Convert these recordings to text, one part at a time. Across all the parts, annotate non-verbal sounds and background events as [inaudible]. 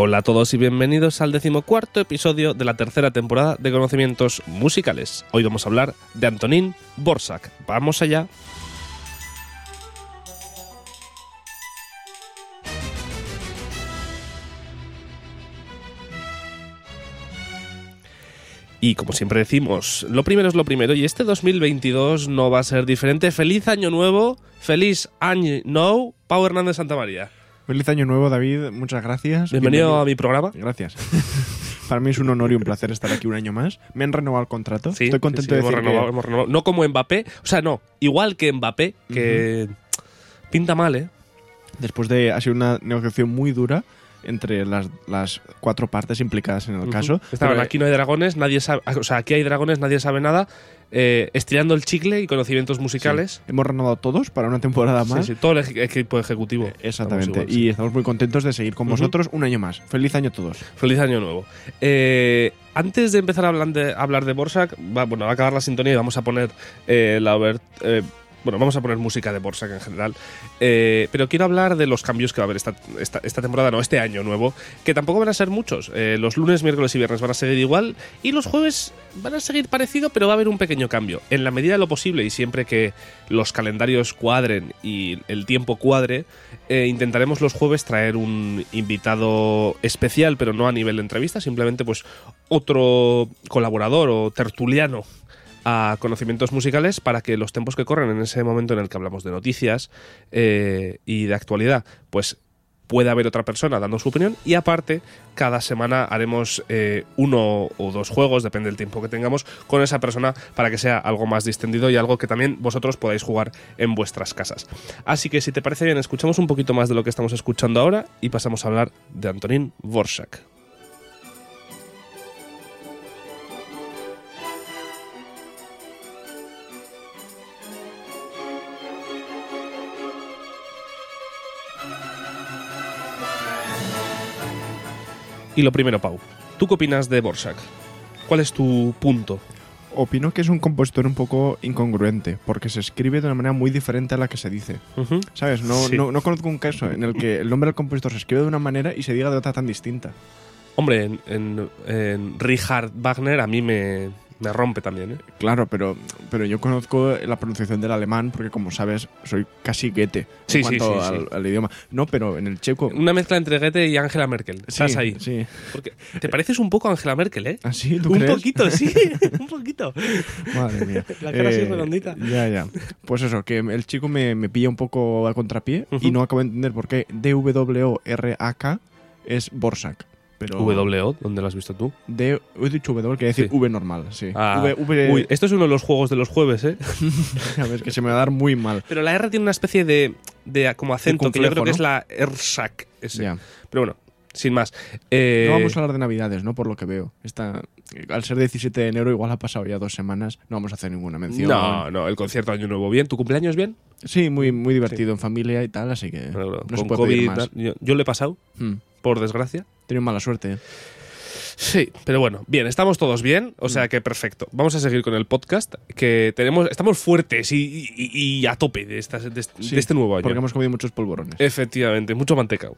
Hola a todos y bienvenidos al decimocuarto episodio de la tercera temporada de Conocimientos Musicales. Hoy vamos a hablar de Antonín Borsak. Vamos allá. Y como siempre decimos, lo primero es lo primero y este 2022 no va a ser diferente. Feliz año nuevo, feliz año no, Pau Hernández Santa María. Feliz año nuevo, David. Muchas gracias. Bienvenido, a mi programa. Gracias. [laughs] Para mí es un honor y un placer estar aquí un año más. Me han renovado el contrato. Sí, Estoy contento sí, sí, de hemos decir renovado, que- hemos renovado. No como Mbappé, o sea, no, igual que Mbappé, que pinta mal, ¿eh? después de ha sido una negociación muy dura entre las, las cuatro partes implicadas en el Ujú. caso. Estaban, Pero, aquí no hay dragones, nadie sabe, o sea, aquí hay dragones, nadie sabe nada, eh, estirando el chicle y conocimientos sí, musicales. hemos renovado todos para una temporada Sí, más. sí, todo el equi- equipo ejecutivo. Eh, Exactamente. Estamos igual, y sí. estamos muy contentos de seguir con Ujú. vosotros un año más. Feliz año a todos. Feliz año nuevo. Eh, antes de empezar a hablar de, a hablar de Borsak, va, bueno, va a acabar la sintonía y vamos a poner eh, la bueno, vamos a poner música de Borsak en general. Eh, pero quiero hablar de los cambios que va a haber esta, temporada, no, este año nuevo, que tampoco van a ser muchos. Eh, los lunes, miércoles y viernes van a seguir igual y los jueves van a seguir parecido, pero va a haber un pequeño cambio. En la medida de lo posible y siempre que los calendarios cuadren y el tiempo cuadre, eh, intentaremos los jueves traer un invitado especial, pero no a nivel de entrevista, simplemente pues otro colaborador o tertuliano a conocimientos musicales para que los tiempos que corren en ese momento en el que hablamos de noticias eh, y de actualidad, pues pueda haber otra persona dando su opinión y aparte cada semana haremos eh, uno o dos juegos, depende del tiempo que tengamos, con esa persona para que sea algo más distendido y algo que también vosotros podáis jugar en vuestras casas. Así que si te parece bien, escuchamos un poquito más de lo que estamos escuchando ahora y pasamos a hablar de Antonín Vorsak. Y lo primero, Pau, ¿tú qué opinas de Borsak? ¿Cuál es tu punto? Opino que es un compositor un poco incongruente, porque se escribe de una manera muy diferente a la que se dice. ¿Sabes? No, Sí. no, no conozco un caso en el que el nombre del compositor se escribe de una manera y se diga de otra tan distinta. Hombre, en, en- en Richard Wagner a mí me, me rompe también, ¿eh? Claro, pero, pero yo conozco la pronunciación del alemán porque, como sabes, soy casi Goethe Sí, en sí, cuanto sí, al, sí. al idioma. No, pero en el checo... Una mezcla entre Goethe y Angela Merkel. Estás sí, ahí. Sí. Porque te pareces un poco a Angela Merkel, ¿eh? ¿Así? ¿Tú un crees? poquito, sí, [laughs] un poquito. Madre mía. Eh, [laughs] La cara así redondita. Ya, ya. Pues eso, que el chico me, me pilla un poco a contrapié y no acabo de entender por qué D-W-O-R-A-K es Borsak. Pero WO, ¿dónde lo has visto tú? D, he dicho W, quiere decir Sí. V normal, sí. Ah, v, v- Uy, esto es uno de los juegos de los jueves, ¿eh? [laughs] ya ves que se me va a dar muy mal. Pero la R tiene una especie de, de como acento que yo creo que es la ERSAC. ese. Pero bueno, sin más. Eh, No vamos a hablar de Navidades, ¿no? Por lo que veo. Está, al ser 17 de enero, igual ha pasado ya dos semanas. No vamos a hacer ninguna mención. no, no, el concierto Año Nuevo bien. ¿Tu cumpleaños bien? Sí, muy, muy divertido en familia y tal, así que no se con pedir COVID, más. yo, yo lo he pasado, Hmm. por desgracia. Tenido mala suerte. Sí, pero bueno, bien, estamos todos bien, o Mm. sea que perfecto. Vamos a seguir con el podcast, que tenemos, estamos fuertes y, y- y a tope de, esta- de este, Sí, de este nuevo año. Porque hemos comido muchos polvorones. Efectivamente, mucho mantecao.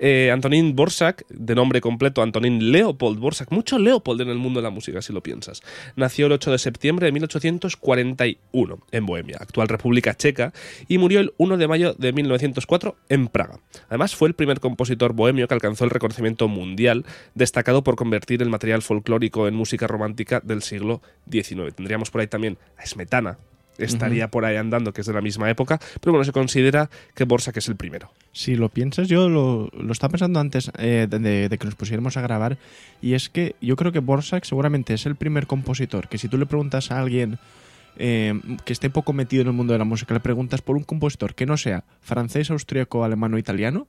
Eh, Antonín Borsak, de nombre completo Antonín Leopold Borsak, mucho Leopold en el mundo de la música, si lo piensas. Nació el 8 de septiembre de 1841 en Bohemia, actual República Checa, y murió el 1 de mayo de 1904 en Praga. Además, fue el primer compositor bohemio que alcanzó el reconocimiento mundial, destacado por convertir el material folclórico en música romántica del siglo XIX. Tendríamos por ahí también a Smetana, estaría por ahí andando, que es de la misma época, pero bueno, se considera que Borsak es el primero. Si lo piensas, yo lo, lo estaba pensando antes eh, de, de que nos pusiéramos a grabar, y es que yo creo que Borsak seguramente es el primer compositor que si tú le preguntas a alguien eh, que esté poco metido en el mundo de la música, le preguntas por un compositor que no sea francés, austríaco, alemán o italiano,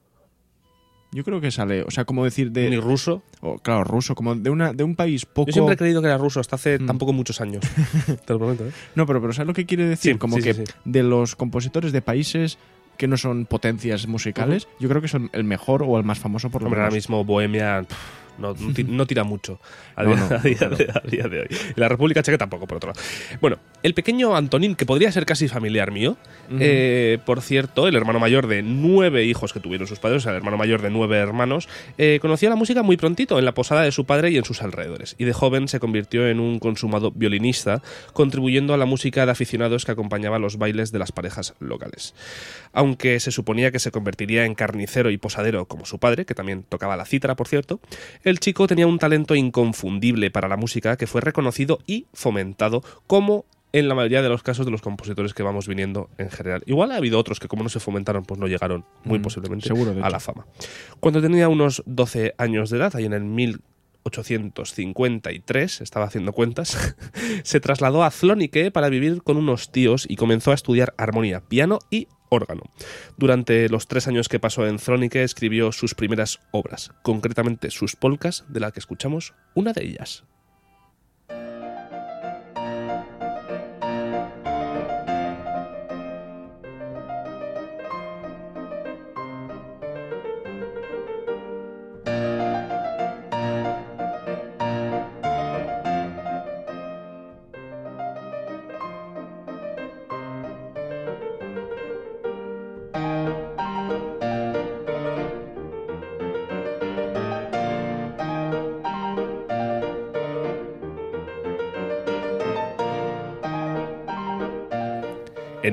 yo creo que sale, o sea, como decir de... Ni ruso. o, claro, ruso, como de, una, de un país poco... Yo siempre he creído que era ruso, hasta hace Mm. tampoco muchos años. [laughs] Te lo prometo, ¿eh? No, pero, pero ¿sabes lo que quiere decir? Sí, como sí, que sí, de los compositores de países que no son potencias musicales, yo creo que son el mejor o el más famoso por lo Hombre, ahora menos. mismo Bohemia pff, no, no ti- [laughs] no tira mucho a, No, día, [laughs] a de, a día de hoy. La República Checa tampoco, por otro lado. Bueno, el pequeño Antonín, que podría ser casi familiar mío, eh, por cierto, el hermano mayor de nueve hijos que tuvieron sus padres, o sea, el hermano mayor de nueve hermanos, eh, conocía la música muy prontito en la posada de su padre y en sus alrededores. Y de joven se convirtió en un consumado violinista, contribuyendo a la música de aficionados que acompañaba los bailes de las parejas locales. Aunque se suponía que se convertiría en carnicero y posadero como su padre, que también tocaba la cítara, por cierto, el chico tenía un talento inconfundible para la música que fue reconocido y fomentado como en la mayoría de los casos de los compositores que vamos viniendo en general. Igual ha habido otros que como no se fomentaron, pues no llegaron muy Mm, posiblemente seguro, a la fama. Cuando tenía unos 12 años de edad, ahí en el 1853, estaba haciendo cuentas, [laughs] se trasladó a Zlonike para vivir con unos tíos y comenzó a estudiar armonía, piano y Durante los tres años que pasó en Zlonike escribió sus primeras obras, concretamente sus polcas, de la que escuchamos una de ellas.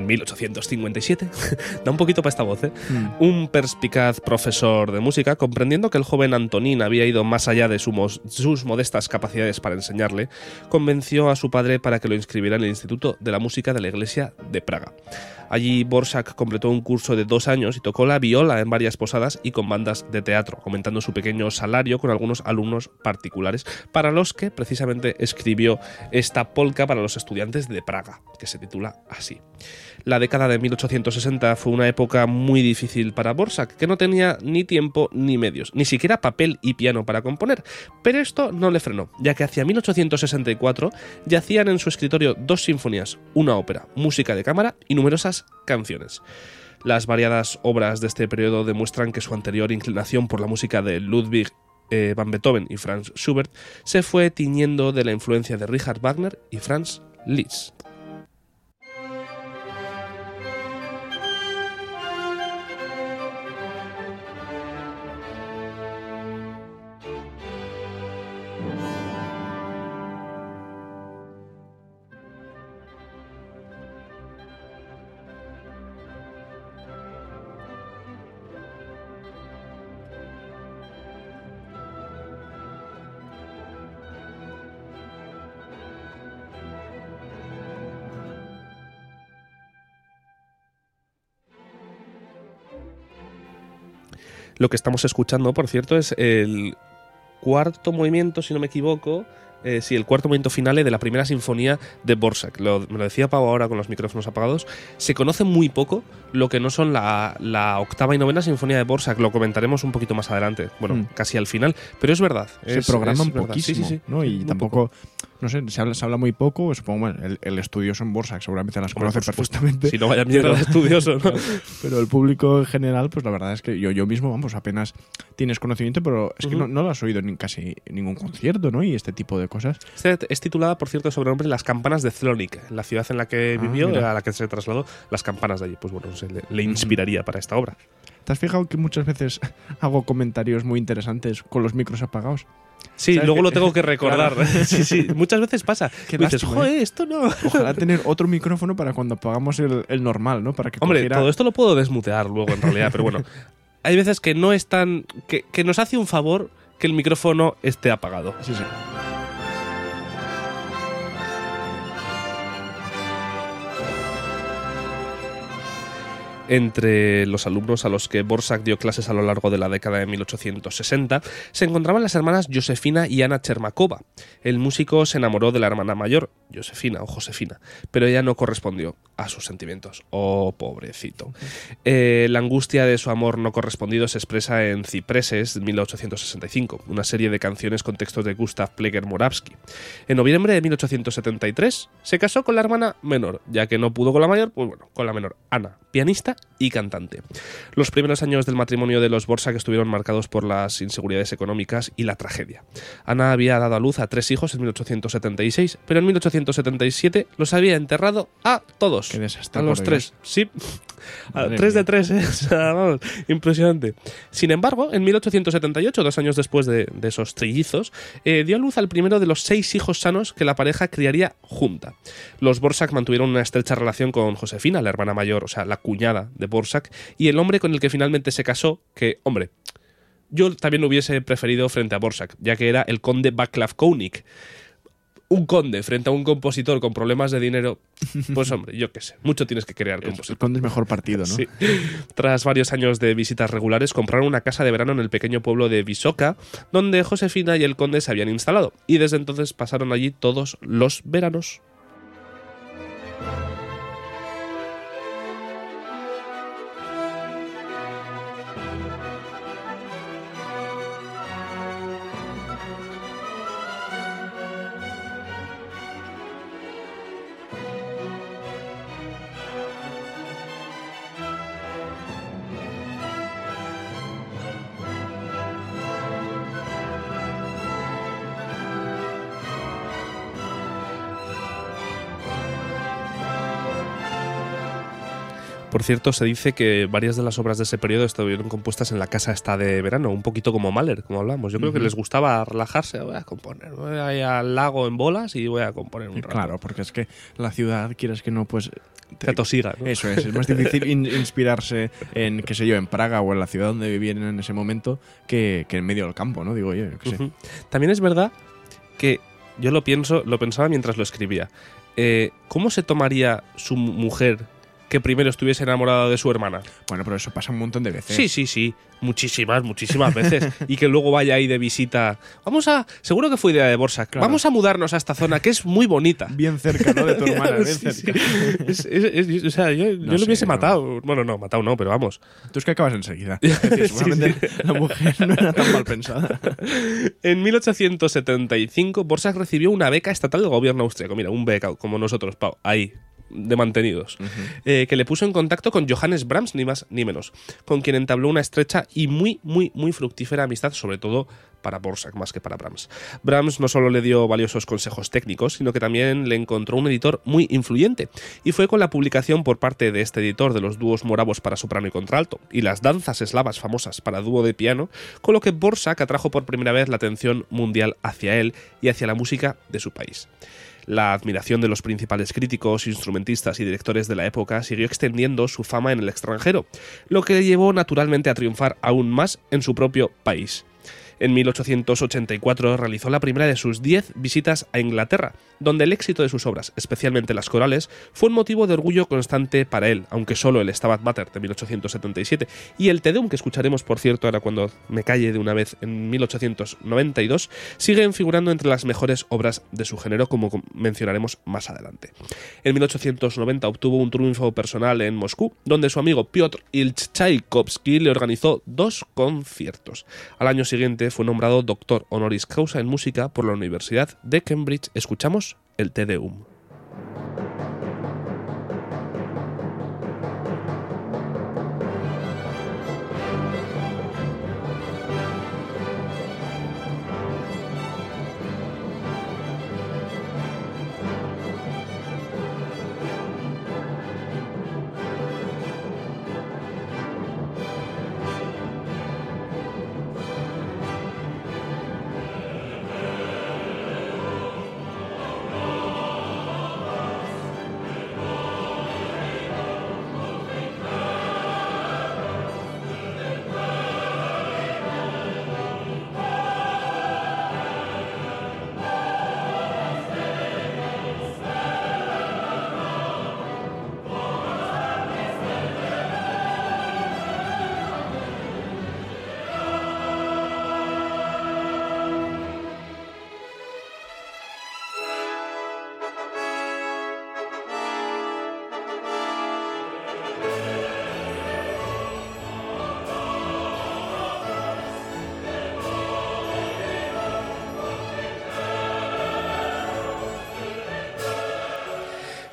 En 1857, [laughs] da un poquito para esta voz, ¿eh? Mm. Un perspicaz profesor de música, comprendiendo que el joven Antonín había ido más allá de sus modestas capacidades para enseñarle, convenció a su padre para que lo inscribiera en el Instituto de la Música de la Iglesia de Praga. Allí Borsak completó un curso de dos años y tocó la viola en varias posadas y con bandas de teatro, aumentando su pequeño salario con algunos alumnos particulares, para los que precisamente escribió esta polca para los estudiantes de Praga, que se titula así. La década de 1860 fue una época muy difícil para Borsak, que no tenía ni tiempo ni medios, ni siquiera papel y piano para componer. Pero esto no le frenó, ya que hacia 1864 yacían en su escritorio dos sinfonías, una ópera, música de cámara y numerosas canciones. Las variadas obras de este periodo demuestran que su anterior inclinación por la música de Ludwig eh, van Beethoven y Franz Schubert se fue tiñendo de la influencia de Richard Wagner y Franz Liszt. Lo que estamos escuchando, por cierto, es el cuarto movimiento, si no me equivoco. Eh, sí, el cuarto movimiento finale de la primera sinfonía de Borsak. Lo, me lo decía Pau ahora con los micrófonos apagados. Se conoce muy poco lo que no son la, la octava y novena sinfonía de Borsak. Lo comentaremos un poquito más adelante. Bueno, Mm. casi al final. Pero es verdad. Se es- programan es poquísimo, Sí, sí, sí. ¿no? Y Muy tampoco, no sé, se habla, se habla muy poco. Supongo, bueno, el, el estudioso en Borsak seguramente las conoce por supuesto. perfectamente. Si no vaya mierda de estudioso, ¿no? [laughs] Pero el público en general, pues la verdad es que yo, yo mismo, vamos, apenas tienes conocimiento, pero es que Ujú. no, no lo has oído en casi ningún concierto, ¿no? Y este tipo de cosas. Este es titulada, por cierto, sobre nombre Las Campanas de Zlonik, la ciudad en la que Ah, vivió, mira. a la que se trasladó, las campanas de allí. Pues bueno, no sé, le, le inspiraría para esta obra. ¿Te has fijado que muchas veces [laughs] hago comentarios muy interesantes con los micros apagados? Sí, ¿Sabes luego qué? lo tengo que [laughs] recordar. [laughs] sí, sí, muchas veces pasa. Qué Dices, lástima, joder, esto no. Ojalá tener otro micrófono para cuando apagamos el, el normal, ¿no? Para que Hombre, cogiera- todo esto lo puedo desmutear luego en realidad, pero bueno. Hay veces que no es tan. Que, que nos hace un favor que el micrófono esté apagado. Sí, sí. Entre los alumnos a los que Borsak dio clases a lo largo de la década de 1860 se encontraban las hermanas Josefina y Ana Chermakova. El músico se enamoró de la hermana mayor, Josefina o Josefina, pero ella no correspondió a sus sentimientos. Oh, pobrecito. Eh, la angustia de su amor no correspondido se expresa en Cipreses, 1865, una serie de canciones con textos de Gustav Pleger Moravsky. En noviembre de 1873 se casó con la hermana menor, ya que no pudo con la mayor, pues bueno, con la menor, Ana, pianista y cantante. Los primeros años del matrimonio de los Borsak estuvieron marcados por las inseguridades económicas y la tragedia. Ana había dado a luz a tres hijos en 1876, pero en 1877 los había enterrado a todos. Qué desastre, A los tres. Dios. Sí. A Madre tres de mía. tres, ¿eh? [laughs] Vamos, impresionante. Sin embargo, en 1878, dos años después de, de esos trillizos, eh, dio a luz al primero de los seis hijos sanos que la pareja criaría junta. Los Borsak mantuvieron una estrecha relación con Josefina, la hermana mayor, o sea, la cuñada de Borsak, y el hombre con el que finalmente se casó, que, hombre, yo también lo hubiese preferido frente a Borsak, ya que era el conde Václav Koenig. Un conde frente a un compositor con problemas de dinero, pues hombre, yo qué sé, mucho tienes que crear El compositor. conde es mejor partido, ¿no? Sí. Tras varios años de visitas regulares, compraron una casa de verano en el pequeño pueblo de Visoka, donde Josefina y el conde se habían instalado, y desde entonces pasaron allí todos los veranos. Por cierto, se dice que varias de las obras de ese periodo estuvieron compuestas en la casa esta de verano, un poquito como Mahler, como hablamos. Yo creo que les gustaba relajarse, voy a componer, voy a ir al lago en bolas y voy a componer un rato. Claro, porque es que la ciudad, quieres que no, pues... Te atosiga, ¿no? Eso es, es más difícil in- inspirarse en, qué sé yo, en Praga o en la ciudad donde vivían en ese momento que, que en medio del campo, ¿no? Digo yo, yo qué sé. También es verdad que yo lo pienso, lo pensaba mientras lo escribía. Eh, ¿Cómo se tomaría su mu- mujer que primero estuviese enamorada de su hermana? Bueno, pero eso pasa un montón de veces. Sí, sí, sí. Muchísimas, muchísimas veces. [laughs] y que luego vaya ahí de visita. Vamos a. Seguro que fue idea de Borsa. Claro. Vamos a mudarnos a esta zona que es muy bonita. Bien cerca, ¿no? De tu hermana, [laughs] bien Sí, sí. cerca. Es- es- es- o sea, yo, yo lo hubiese no. matado. Bueno, no, matado no, pero vamos. Tú es que acabas enseguida. [laughs] Decir, seguramente la mujer no era tan mal pensada. En 1875, Borsak recibió una beca estatal del gobierno austriaco. Mira, un beca, como nosotros, Pau, ahí, de mantenidos. eh, que le puso en contacto con Johannes Brahms, ni más ni menos, con quien entabló una estrecha y muy, muy, muy fructífera amistad, sobre todo para Borsak más que para Brahms. Brahms no solo le dio valiosos consejos técnicos, sino que también le encontró un editor muy influyente, y fue con la publicación por parte de este editor de los dúos moravos para soprano y contralto, y las danzas eslavas famosas para dúo de piano, con lo que Borsak atrajo por primera vez la atención mundial hacia él y hacia la música de su país. La admiración de los principales críticos, instrumentistas y directores de la época siguió extendiendo su fama en el extranjero, lo que le llevó naturalmente a triunfar aún más en su propio país. En 1884 realizó la primera de sus 10 visitas a Inglaterra, donde el éxito de sus obras, especialmente las corales, fue un motivo de orgullo constante para él, aunque solo el Stabat Mater de 1877 y el Te Deum que escucharemos, por cierto, ahora cuando me calle de una vez en 1892, siguen figurando entre las mejores obras de su género, como com- mencionaremos más adelante. En 1890 obtuvo un triunfo personal en Moscú, donde su amigo Piotr Tchaikovsky le organizó dos conciertos. Al año siguiente fue nombrado doctor honoris causa en música por la Universidad de Cambridge. Escuchamos el Te Deum.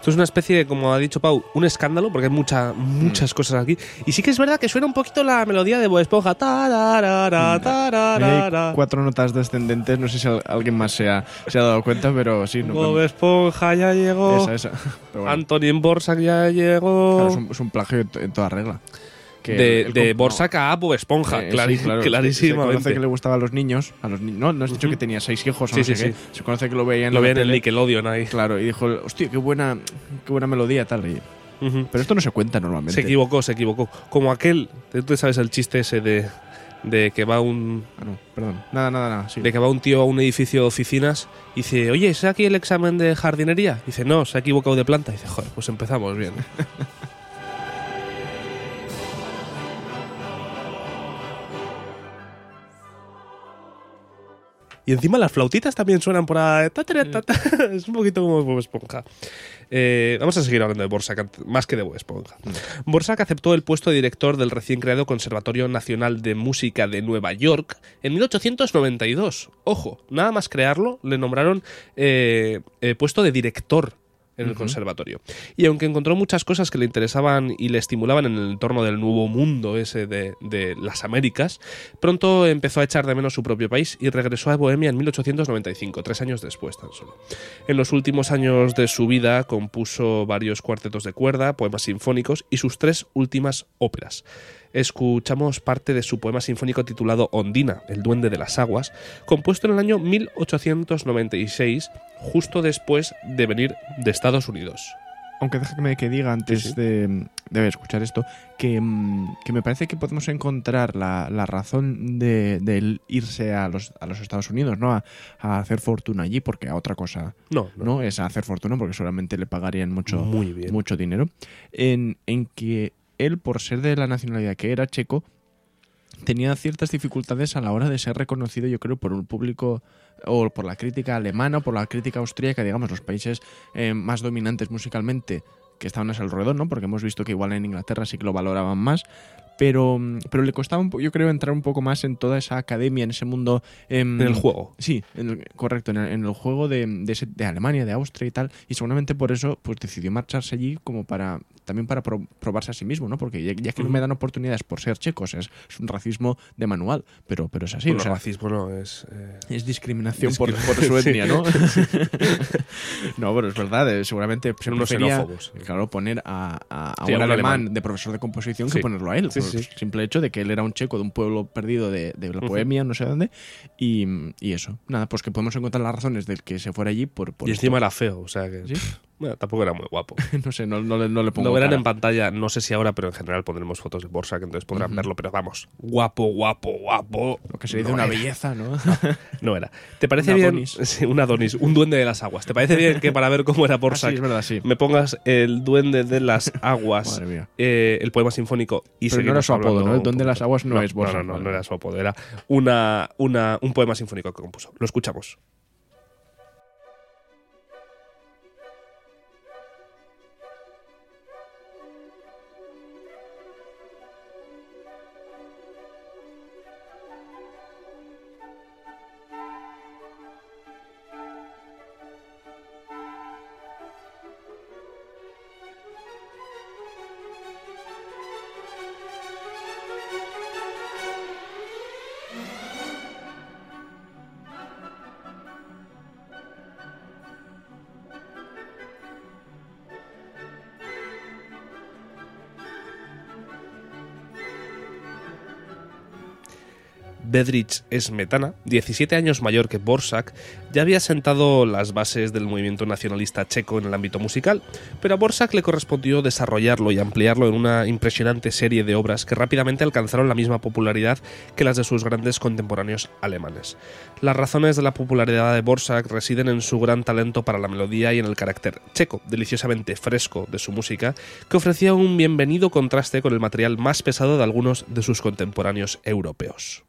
Esto es una especie de, como ha dicho Pau, un escándalo, porque hay mucha, muchas cosas aquí. Y sí que es verdad que suena un poquito la melodía de Bob Esponja. Tararara, Ahí tararara. hay cuatro notas descendentes, no sé si al- alguien más se ha, se ha dado cuenta, pero sí. No, Bob Esponja ya llegó. esa, esa. [laughs] Bueno, Antonin Borsak ya llegó. claro, es, un, es un plagio en toda regla. Que de el- el de Borsak a Bob Esponja, Eh, sí, claro. Se clarísimamente. conoce que le gustaba a los niños. A los ni- no, no has dicho que tenía seis hijos o Sí, no sé sí, qué. Se conoce que lo veía en Lo ven en tele. Nickelodeon ahí. Claro, y dijo, hostia, qué buena, qué buena melodía tal. y- Ujú. Pero esto no se cuenta normalmente. Se equivocó, se equivocó. Como aquel, tú te sabes el chiste ese de, de que va un Ah, no, perdón. Nada, nada, nada. Sí. de que va un tío a un edificio de oficinas y dice, oye, ¿es aquí el examen de jardinería? dice, no, se ha equivocado de planta. dice, joder, pues empezamos bien. [laughs] Y encima las flautitas también suenan por ahí. Ta. Es un poquito como Bob Esponja. Eh, vamos a seguir hablando de Borsak, más que de Bob Esponja. Borsak aceptó el puesto de director del recién creado Conservatorio Nacional de Música de Nueva York en 1892. Ojo, nada más crearlo, le nombraron eh, eh, puesto de director en el conservatorio. Y aunque encontró muchas cosas que le interesaban y le estimulaban en el entorno del nuevo mundo ese de, de las Américas, pronto empezó a echar de menos su propio país y regresó a Bohemia en 1895, tres años después tan solo. En los últimos años de su vida compuso varios cuartetos de cuerda, poemas sinfónicos y sus tres últimas óperas. Escuchamos parte de su poema sinfónico titulado Ondina, el duende de las aguas, compuesto en el año 1896, justo después de venir de Estados Unidos. Aunque déjame que diga antes Sí, sí. De, de escuchar esto, que, mm, que me parece que podemos encontrar la, la razón de, irse a los, a los Estados Unidos, ¿no? A, a hacer fortuna allí, porque a otra cosa No, no. no, es a hacer fortuna, porque solamente le pagarían mucho, Muy bien. mucho dinero. En, en que él, por ser de la nacionalidad que era checo, tenía ciertas dificultades a la hora de ser reconocido, yo creo, por un público o por la crítica alemana o por la crítica austríaca, digamos, los países eh, más dominantes musicalmente que estaban a su alrededor, ¿no? Porque hemos visto que igual en Inglaterra sí que lo valoraban más, pero, pero le costaba, un yo creo, entrar un poco más en toda esa academia, en ese mundo... em, En el juego. Sí, en el- correcto, en el, en el juego de, de, ese- de Alemania, de Austria y tal, y seguramente por eso pues decidió marcharse allí como para también para pro- probarse a sí mismo, ¿no? Porque ya, ya que no me dan oportunidades por ser checos, es, es un racismo de manual, pero, pero es así, Bueno, o sea, racismo no es... eh, es discriminación por, por su [laughs] etnia, ¿no? [laughs] no, pero es verdad, eh, seguramente se unos xenófobos. claro, poner a, a- a Sí, a un, alemán, alemán. de profesor de composición Sí. que ponerlo a él, Sí, por el simple hecho de que él era un checo de un pueblo perdido de, de la. Bohemia, no sé dónde, y, y eso. Nada, pues que podemos encontrar las razones del que se fuera allí por... por y encima era feo, o sea que... Tampoco era muy guapo. [laughs] no sé, no, no le, no le pongo Lo verán cara. en pantalla, no sé si ahora, pero en general pondremos fotos de Borsak, entonces podrán verlo, pero vamos, guapo, guapo, guapo. Lo que se dice no una era. belleza, ¿no? [laughs] No era. ¿Te parece bien? Adonis. [laughs] Sí, un Adonis, un duende de las aguas. ¿Te parece bien que para ver cómo era Ah, Borsak sí, es verdad, sí. me pongas el duende de las aguas, Madre mía. eh, el poema sinfónico y Pero no era su apodo, ¿no? El duende de las aguas no es Borsak, No, no, no, vale. no era su apodo, era una, una, un poema sinfónico que compuso. Lo escuchamos. Bedrich Smetana, 17 años mayor que Borsak, ya había sentado las bases del movimiento nacionalista checo en el ámbito musical, pero a Borsak le correspondió desarrollarlo y ampliarlo en una impresionante serie de obras que rápidamente alcanzaron la misma popularidad que las de sus grandes contemporáneos alemanes. Las razones de la popularidad de Borsak residen en su gran talento para la melodía y en el carácter checo, deliciosamente fresco de su música, que ofrecía un bienvenido contraste con el material más pesado de algunos de sus contemporáneos europeos.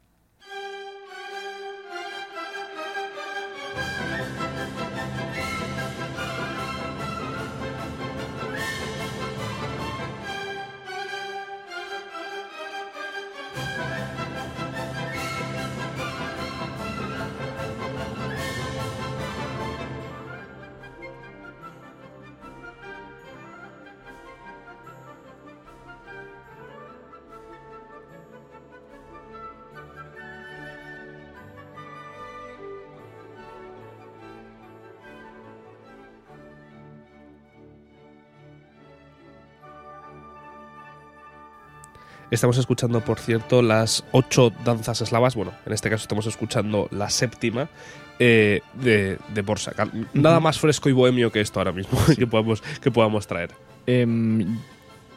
Estamos escuchando, por cierto, las ocho danzas eslavas. Bueno, en este caso estamos escuchando la séptima eh, de, de Borsak. Nada más fresco y bohemio que esto ahora mismo [laughs] que, podamos, que podamos traer. Em,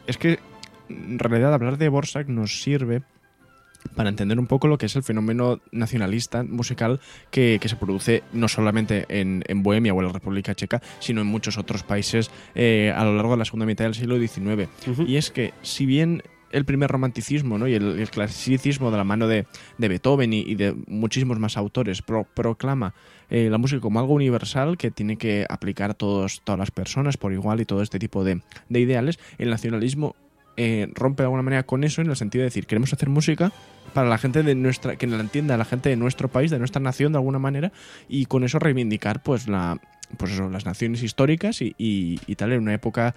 es que en realidad hablar de Borsak nos sirve para entender un poco lo que es el fenómeno nacionalista musical que, que se produce no solamente en, en, Bohemia o en la República Checa, sino en muchos otros países eh, a lo largo de la segunda mitad del siglo XIX. Uh -huh. Y es que, si bien el primer romanticismo ¿no? y el, clasicismo de la mano de, de Beethoven y, de muchísimos más autores pro, proclama eh, la música como algo universal que tiene que aplicar a todos, todas las personas por igual y todo este tipo de, de ideales, el nacionalismo eh, rompe de alguna manera con eso en el sentido de decir queremos hacer música para la gente de nuestra que la entienda la gente de nuestro país de nuestra nación de alguna manera y con eso reivindicar pues la pues eso, las naciones históricas y, y, y tal en una época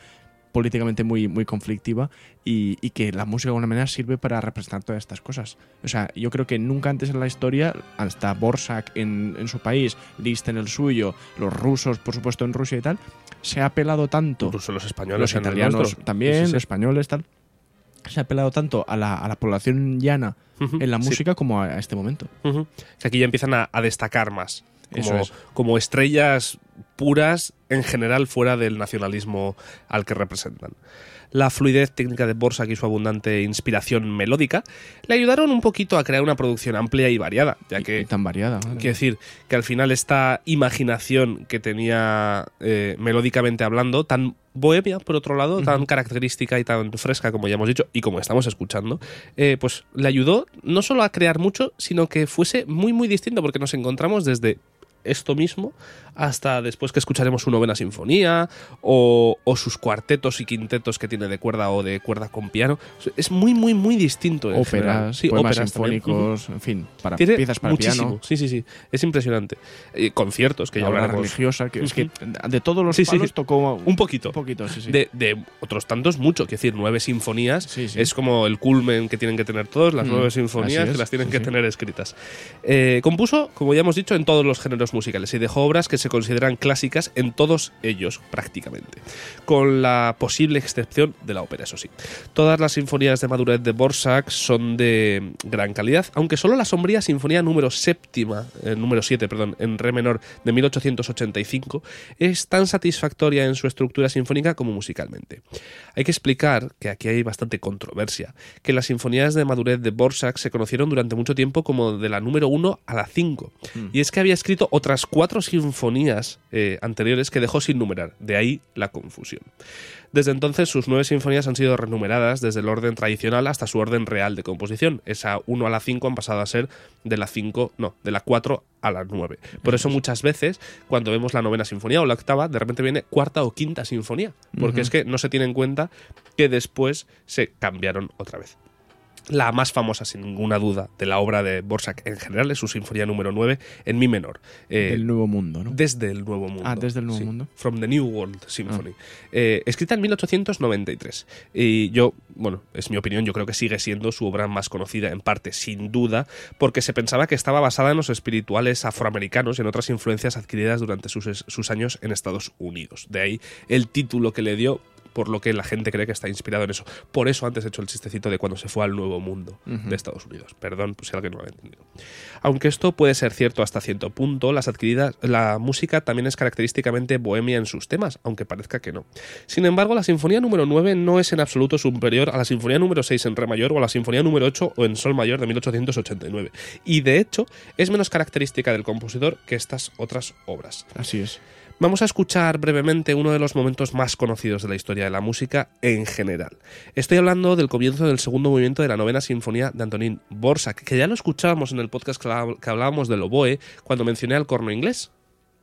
políticamente muy, muy conflictiva y, y, que la música de alguna manera sirve para representar todas estas cosas. O sea, yo creo que nunca antes en la historia, hasta Borsak en, en su país, Liszt en el suyo, los rusos, por supuesto, en Rusia y tal, se ha apelado tanto. Incluso los españoles, los italianos también, sí, sí, sí. los españoles, tal. Se ha apelado tanto a la, a la población llana uh -huh, en la música como a, este momento. Uh -huh. que aquí ya empiezan a, a destacar más. Como, es. como, estrellas puras en general fuera del nacionalismo al que representan. La fluidez técnica de Borsak y su abundante inspiración melódica le ayudaron un poquito a crear una producción amplia y variada, ya que... Y tan variada. Quiero decir, que al final esta imaginación que tenía eh, melódicamente hablando, tan bohemia, por otro lado, uh -huh. tan característica y tan fresca, como ya hemos dicho, y como estamos escuchando, eh, pues le ayudó no solo a crear mucho, sino que fuese muy, muy distinto, porque nos encontramos desde esto mismo hasta después que escucharemos su novena sinfonía o, o, sus cuartetos y quintetos que tiene de cuerda o de cuerda con piano. Es muy, muy, muy distinto. óperas, sí, óperas sinfónicos, también. en fin, para tiene piezas para muchísimo. piano. Sí, sí, sí. Es impresionante. Eh, conciertos que ya hablaremos. religiosa, que, es que de todos los sí, palos sí, tocó un poquito. Un poquito, sí, sí. De, de, otros tantos, mucho. Quiero decir, nueve sinfonías es como el culmen que tienen que tener todos, las mm, nueve sinfonías que las tienen que tener escritas. Eh, compuso, como ya hemos dicho, en todos los géneros musicales y dejó obras que se consideran clásicas en todos ellos prácticamente, con la posible excepción de la ópera, eso sí. Todas las sinfonías de madurez de Borsak son de gran calidad, aunque solo la sombría sinfonía número séptima, eh, número 7, perdón, en re menor de 1885 es tan satisfactoria en su estructura sinfónica como musicalmente. Hay que explicar que aquí hay bastante controversia, que las sinfonías de madurez de Borsak se conocieron durante mucho tiempo como de la número 1 a la 5, mm. y es que había escrito otras cuatro sinfonías eh, anteriores que dejó sin numerar, de ahí la confusión. Desde entonces sus nueve sinfonías han sido renumeradas desde el orden tradicional hasta su orden real de composición. Esa 1 a la 5 han pasado a ser de la 5, no, de la 4 a la 9. Por eso muchas veces cuando vemos la novena sinfonía o la octava, de repente viene cuarta o quinta sinfonía, porque uh -huh. es que no se tiene en cuenta que después se cambiaron otra vez. La más famosa, sin ninguna duda, de la obra de Borsak en general es su Sinfonía número 9 en Mi menor. Eh, del Nuevo Mundo, ¿no? Desde el Nuevo Mundo. Ah, desde el Nuevo sí. Mundo. From the New World Symphony. Ah. Eh, escrita en 1893. Y yo, bueno, es mi opinión, yo creo que sigue siendo su obra más conocida, en parte, sin duda, porque se pensaba que estaba basada en los espirituales afroamericanos y en otras influencias adquiridas durante sus, sus años en Estados Unidos. De ahí el título que le dio por lo que la gente cree que está inspirado en eso. Por eso antes he hecho el chistecito de cuando se fue al Nuevo Mundo uh -huh. de Estados Unidos. Perdón pues, si alguien no lo ha entendido. Aunque esto puede ser cierto hasta cierto punto, las adquiridas, la música también es característicamente bohemia en sus temas, aunque parezca que no. Sin embargo, la Sinfonía número 9 no es en absoluto superior a la Sinfonía número 6 en Re mayor o a la Sinfonía número 8 o en Sol mayor de 1889. Y de hecho, es menos característica del compositor que estas otras obras. Así es. Vamos a escuchar brevemente uno de los momentos más conocidos de la historia de la música en general. Estoy hablando del comienzo del segundo movimiento de la novena sinfonía de Antonín Borsak, que ya lo escuchábamos en el podcast que hablábamos del oboe cuando mencioné al corno inglés.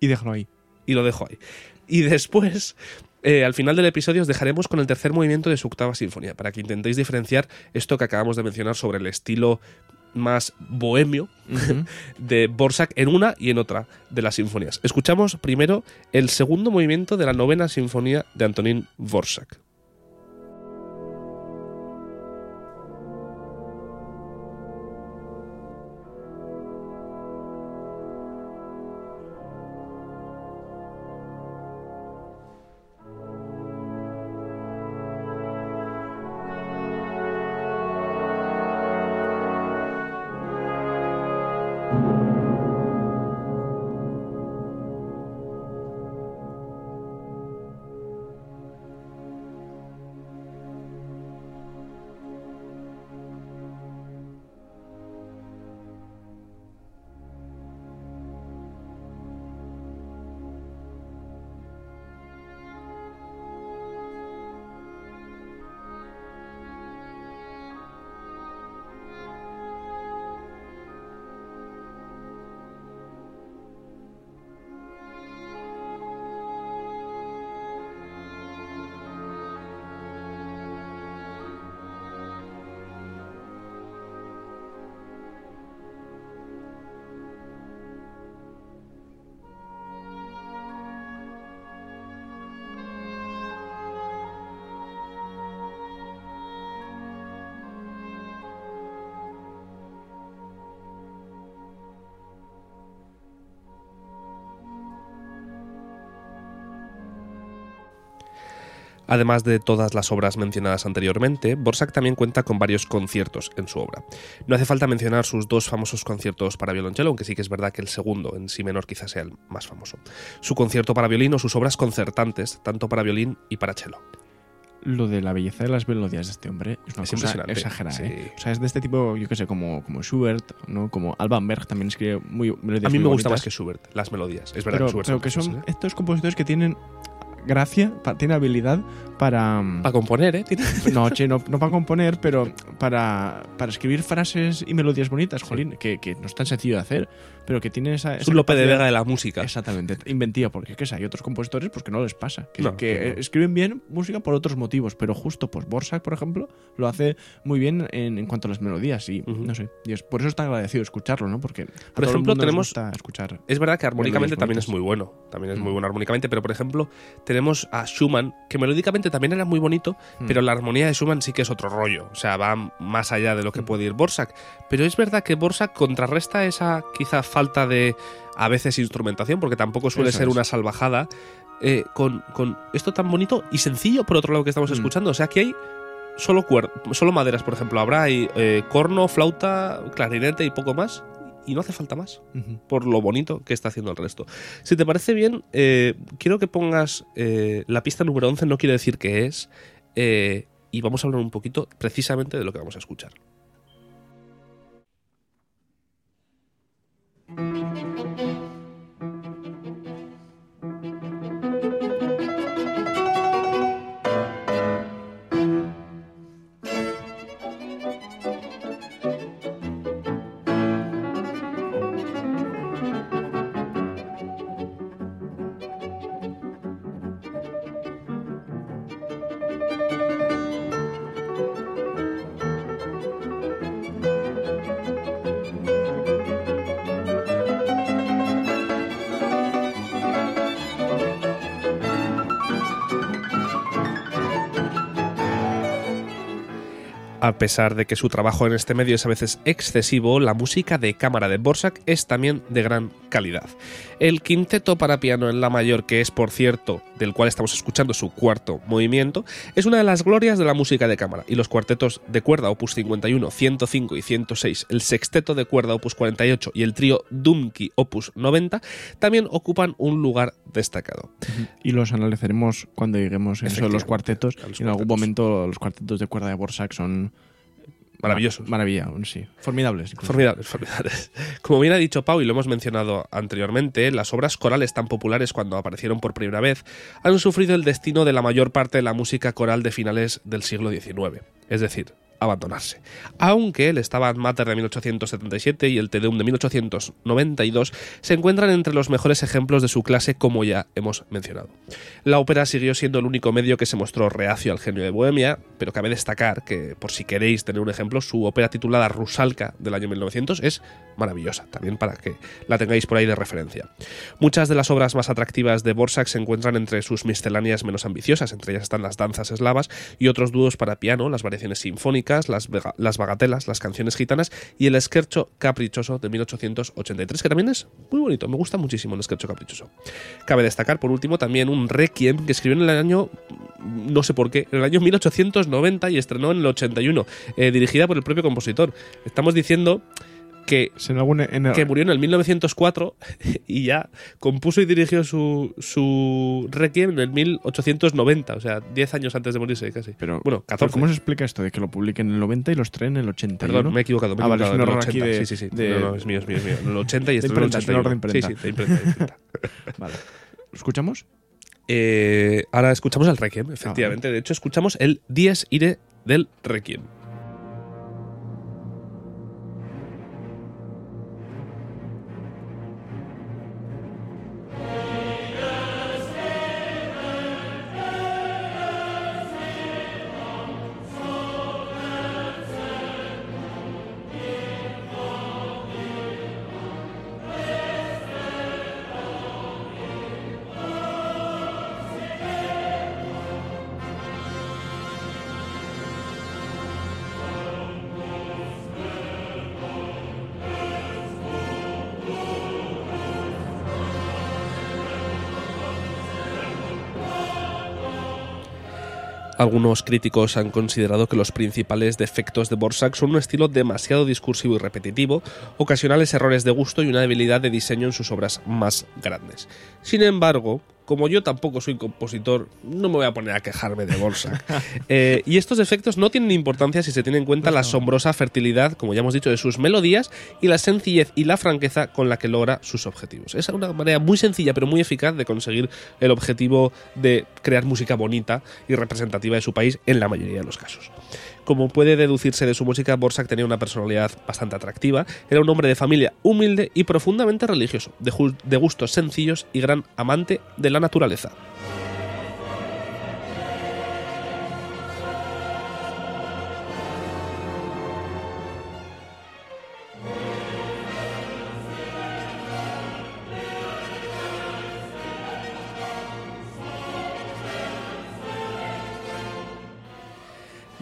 Y déjalo ahí. Y lo dejo ahí. Y después eh, al final del episodio os dejaremos con el tercer movimiento de su octava sinfonía, para que intentéis diferenciar esto que acabamos de mencionar sobre el estilo más bohemio uh [laughs] -huh. de Borsak en una y en otra de las sinfonías. Escuchamos primero el segundo movimiento de la novena sinfonía de Antonín Borsak. Además de todas las obras mencionadas anteriormente, Borsak también cuenta con varios conciertos en su obra. No hace falta mencionar sus dos famosos conciertos para violonchelo, aunque sí que es verdad que el segundo, en sí menor, quizás sea el más famoso. Su concierto para violín o sus obras concertantes, tanto para violín y para cello lo de la belleza de las melodías de este hombre es una cosa exagerada. ¿eh? O sea, es de este tipo, yo qué sé, como, como Schubert, ¿no? Como Alban Berg también escribe muy melodías. A mí me gusta más que Schubert, las melodías. Es verdad pero, que Schubert pero que son ¿eh? estos compositores que tienen gracia, tiene habilidad para... Mm, para componer, ¿eh? [laughs] No, che, no, para componer, pero para, para escribir frases y melodías bonitas, jolín, que, que, no es tan sencillo de hacer, pero que tiene esa... Es un Lope de Vega de la música. Exactamente, inventiva, porque es que hay otros compositores pues que no les pasa, que, escriben bien música por otros motivos, pero justo pues Borsak, por ejemplo, lo hace muy bien en, en cuanto a las melodías y no sé, y es, por eso está agradecido escucharlo, ¿no? Porque por ejemplo tenemos escuchar es verdad que armónicamente también es muy bueno, también es muy bueno armónicamente, pero por ejemplo tenemos a Schumann que melódicamente también era muy bonito, mm. pero la armonía de Schumann sí que es otro rollo. O sea, va más allá de lo que mm. puede ir Borsak. Pero es verdad que Borsak contrarresta esa quizá falta de a veces instrumentación, porque tampoco suele ser una salvajada, eh, con, esto tan bonito y sencillo, por otro lado, que estamos mm. escuchando. O sea, que hay solo, solo maderas, por ejemplo. Habrá ahí, eh, corno, flauta, clarinete y poco más y no hace falta más por lo bonito que está haciendo el resto. Si te parece bien, eh, quiero que pongas eh, la pista número 11, no quiere decir qué es, eh, y vamos a hablar un poquito precisamente de lo que vamos a escuchar. A pesar de que su trabajo en este medio es a veces excesivo, la música de cámara de Borsak es también de gran calidad. El quinteto para piano en la mayor, que es por cierto del cual estamos escuchando su cuarto movimiento, es una de las glorias de la música de cámara, y los cuartetos de cuerda opus 51, 105 y 106, el sexteto de cuerda opus 48 y el trío Dumki opus 90 también ocupan un lugar destacado. Y los analizaremos cuando lleguemos a los cuartetos. en algún momento los cuartetos de cuerda de Borsak son Maravillosos. Maravilla, sí. Formidables. Formidables, formidables. Como bien ha dicho Pau y lo hemos mencionado anteriormente, las obras corales tan populares cuando aparecieron por primera vez han sufrido el destino de la mayor parte de la música coral de finales del siglo XIX. Es decir, abandonarse. Aunque el Stabat Mater de 1877 y el Te Deum de 1892 se encuentran entre los mejores ejemplos de su clase como ya hemos mencionado. La ópera siguió siendo el único medio que se mostró reacio al genio de Bohemia, pero cabe destacar que, por si queréis tener un ejemplo, su ópera titulada Rusalka del año 1900 es maravillosa, también para que la tengáis por ahí de referencia. Muchas de las obras más atractivas de Borsak se encuentran entre sus misceláneas menos ambiciosas, entre ellas están las danzas eslavas y otros dúos para piano, las variaciones sinfónicas, las, las bagatelas, las canciones gitanas y el esquercho caprichoso de 1883, que también es muy bonito, me gusta muchísimo el esquercho caprichoso. Cabe destacar, por último, también un requiem que escribió en el año, no sé por qué, en el año 1890 y estrenó en el 81, eh, dirigida por el propio compositor. Estamos diciendo que, que murió en el 1904 [laughs] y ya compuso y dirigió su, su Requiem en el 1890, o sea, 10 años antes de morirse casi. Pero, bueno, 14. ¿Cómo se explica esto de que lo publiquen en el 90 y los traen en el 80? Perdón, me he equivocado. Me he ah, vale, es un error aquí Sí, sí, sí. No, no, es mío, es mío, es mío. En el 80 y en el 81. Sí, sí, de imprenta. [laughs] vale. ¿Lo escuchamos? Eh, ahora escuchamos el Requiem, efectivamente. Ah, de hecho, escuchamos el Dies Ire del Requiem. Algunos críticos han considerado que los principales defectos de Borsak son un estilo demasiado discursivo y repetitivo, ocasionales errores de gusto y una debilidad de diseño en sus obras más grandes. Sin embargo, como yo tampoco soy compositor, no me voy a poner a quejarme de Borsak. [laughs] Eh, y estos defectos no tienen importancia si se tiene en cuenta la asombrosa fertilidad, como ya hemos dicho, de sus melodías y la sencillez y la franqueza con la que logra sus objetivos. Es una manera muy sencilla pero muy eficaz de conseguir el objetivo de crear música bonita y representativa de su país en la mayoría de los casos. Como puede deducirse de su música, Borsak tenía una personalidad bastante atractiva, era un hombre de familia humilde y profundamente religioso, de, de gustos sencillos y gran amante de la naturaleza.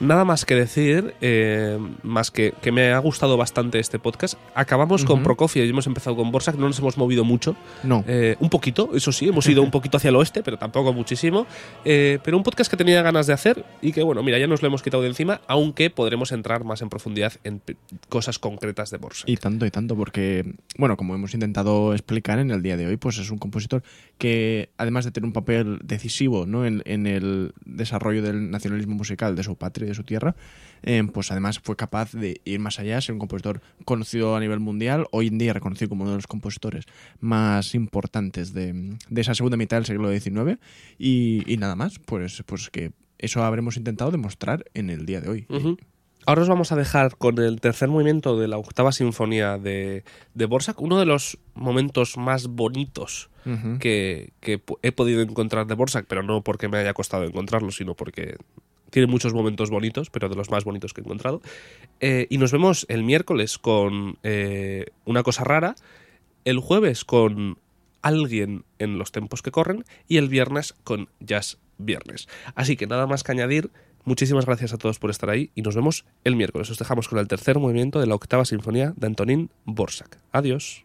Nada más que decir, eh, más que que me ha gustado bastante este podcast. Acabamos con. Prokofiev y hemos empezado con Borsak, no nos hemos movido mucho. No. Eh, un poquito, eso sí, hemos ido un [laughs] poquito hacia el oeste, pero tampoco muchísimo. Eh, pero un podcast que tenía ganas de hacer y que, bueno, mira, ya nos lo hemos quitado de encima, aunque podremos entrar más en profundidad en cosas concretas de Borsak. Y tanto y tanto, porque, bueno, como hemos intentado explicar en el día de hoy, pues es un compositor que, además de tener un papel decisivo ¿no? en, en el desarrollo del nacionalismo musical de su patria de su tierra, eh, pues además fue capaz de ir más allá, ser un compositor conocido a nivel mundial, hoy en día reconocido como uno de los compositores más importantes de, de esa segunda mitad del siglo XIX, y, y nada más, pues, pues que eso habremos intentado demostrar en el día de hoy. Ahora os vamos a dejar con el tercer movimiento de la octava sinfonía de, de Borsak, uno de los momentos más bonitos que, que he podido encontrar de Borsak, pero no porque me haya costado encontrarlo, sino porque tiene muchos momentos bonitos, pero de los más bonitos que he encontrado. Eh, y nos vemos el miércoles con eh, una cosa rara, el jueves con alguien en los tiempos que corren y el viernes con Jazz Viernes. Así que nada más que añadir. Muchísimas gracias a todos por estar ahí y nos vemos el miércoles. Os dejamos con el tercer movimiento de la octava sinfonía de Antonín Borsak. Adiós.